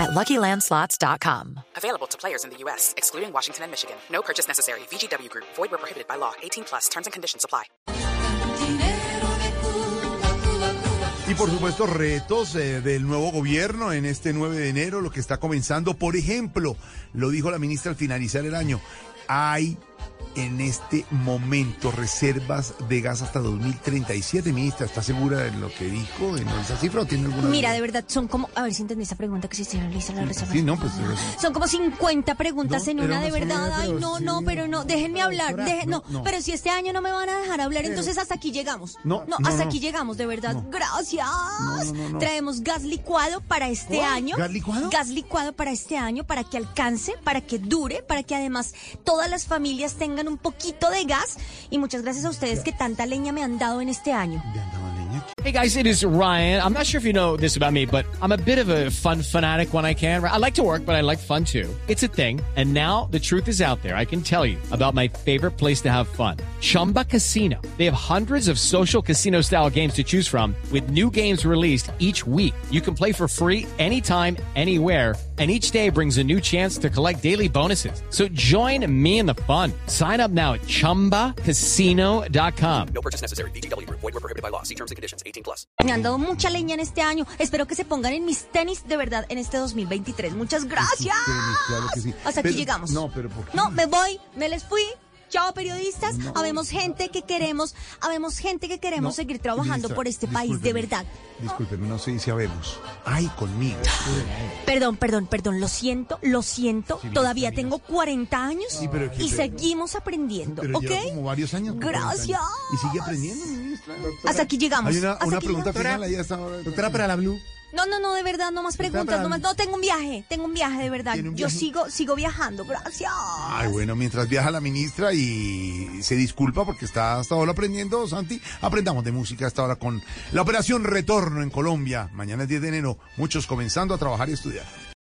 at LuckyLandSlots.com. Available to players in the U.S., excluding Washington and Michigan. No purchase necessary. VGW Group. Void where prohibited by law. 18 plus. Terms and conditions apply. Y por supuesto, retos eh, del nuevo gobierno en este 9 de enero, lo que está comenzando. Por ejemplo, lo dijo la ministra al finalizar el año, hay en este momento reservas de gas hasta 2037, ministra. ¿Está segura de lo que dijo, de esa cifra o tiene alguna Mira, duda? de verdad, son como, a ver si entendí esa pregunta que se realiza la reserva. Sí, no, pues... es- Son como 50 preguntas No, en una, de verdad. Ay, no, no, pero no, déjenme hablar. Deje- no, pero si este año no me van a dejar hablar, entonces hasta aquí llegamos. No, no, hasta aquí llegamos, de verdad. Gracias. Traemos gas licuado para este ¿Cuál? año. ¿Gas licuado? Gas licuado para este año, para que alcance, para que dure, para que además todas las familias tengan un poquito de gas. Y muchas gracias a ustedes que tanta leña me han dado en este año. Hey guys, it is Ryan. I'm not sure if you know this about me, but I'm a bit of a fun fanatic when I can. I like to work, but I like fun too. It's a thing. And now the truth is out there. I can tell you about my favorite place to have fun. Chumba Casino. They have hundreds of social casino style games to choose from with new games released each week. You can play for free anytime, anywhere. And each day brings a new chance to collect daily bonuses. So join me in the fun. Sign up now at ChumbaCasino.com. No purchase necessary. VGW Group. Void were prohibited by law. See terms and conditions. 18 plus. Me han dado mucha leña en este año. Espero que se pongan en mis tenis de verdad en este 2023. Muchas gracias. tenis, claro que sí. Hasta Pero- aquí llegamos. no, pero ¿por qué? No, me voy, me les fui. Chao, periodistas. Habemos gente que queremos, habemos gente que queremos No, seguir trabajando ministra, por este país, de verdad. Discúlpeme, no se dice habemos. Ay, conmigo. Perdón, perdón, perdón, lo siento, lo siento. Sí, Todavía tengo 40 años Sí, pero que- y seguimos aprendiendo, Pero ¿ok? lleva como varios años. como 40 años. Gracias. Y sigue aprendiendo, ministra. Hasta aquí llegamos. Hay una, una pregunta llegamos. final ahí hasta ahora. Doctora, para la Blue. No, no, no, de verdad, no más preguntas, no más. No, tengo un viaje, tengo un viaje, de verdad. ¿Tiene un Yo sigo, sigo viajando, gracias. Ay, bueno, mientras viaja la ministra y se disculpa porque está hasta ahora aprendiendo, Santi, aprendamos de música hasta ahora con la operación Retorno en Colombia. Mañana es 10 de enero, muchos comenzando a trabajar y estudiar.